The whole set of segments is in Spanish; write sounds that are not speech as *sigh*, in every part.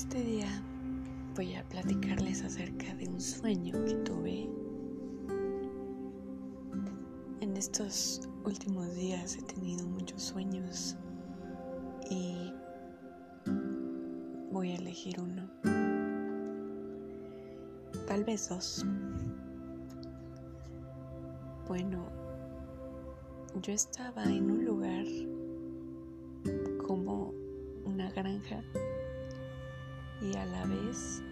Este día voy a platicarles acerca de un sueño que tuve. En estos últimos días he tenido muchos sueños y voy a elegir uno. Tal vez dos. Bueno, yo estaba en un lugar granja y a la vez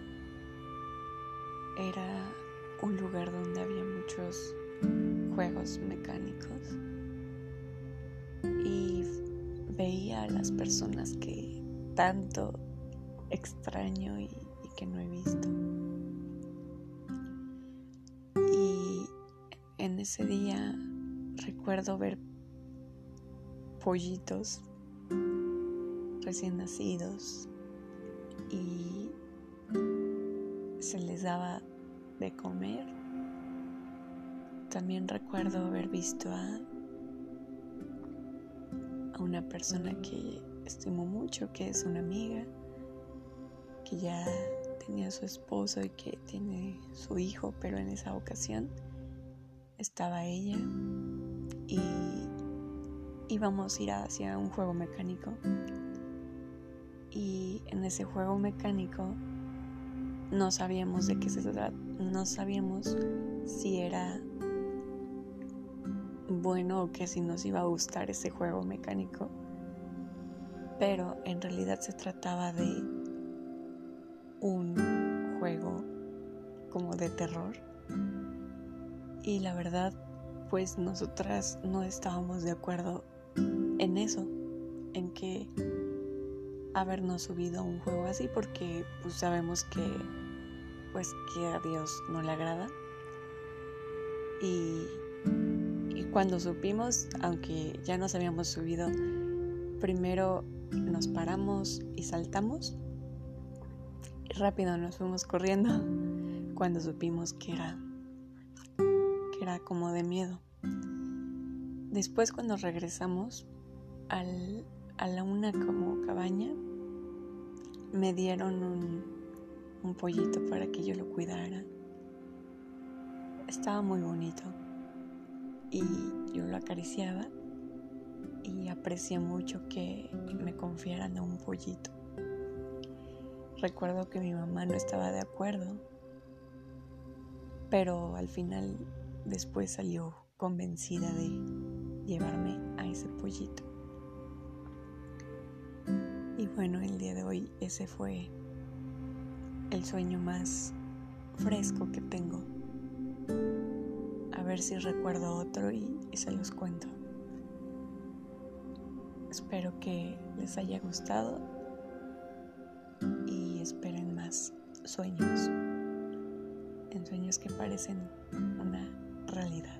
era un lugar donde había muchos juegos mecánicos y veía a las personas que tanto extraño y, y que no he visto. Y en ese día recuerdo ver pollitos recién nacidos y se les daba de comer. También recuerdo haber visto a, a una persona que estimo mucho, que es una amiga, que ya tenía su esposo y que tiene su hijo, pero en esa ocasión estaba ella y íbamos a ir hacia un juego mecánico y en ese juego mecánico no sabíamos de qué se trataba, no sabíamos si era bueno o que si nos iba a gustar ese juego mecánico, pero en realidad se trataba de un juego como de terror y la verdad pues nosotras no estábamos de acuerdo en eso, en que habernos subido a un juego así porque pues sabemos que pues que a Dios no le agrada. Y, cuando supimos aunque ya nos habíamos subido primero nos paramos y saltamos y rápido nos fuimos corriendo *laughs* cuando supimos que era que era como de miedo. Después cuando regresamos al, a la una como cabaña me dieron un, pollito para que yo lo cuidara. Estaba muy bonito y yo lo acariciaba y aprecié mucho que me confiaran a un pollito. Recuerdo que mi mamá no estaba de acuerdo, pero al final después salió convencida de llevarme a ese pollito. Y bueno, el día de hoy ese fue el sueño más fresco que tengo. A ver si recuerdo otro y, se los cuento. Espero que les haya gustado y esperen más sueños, en sueños que parecen una realidad.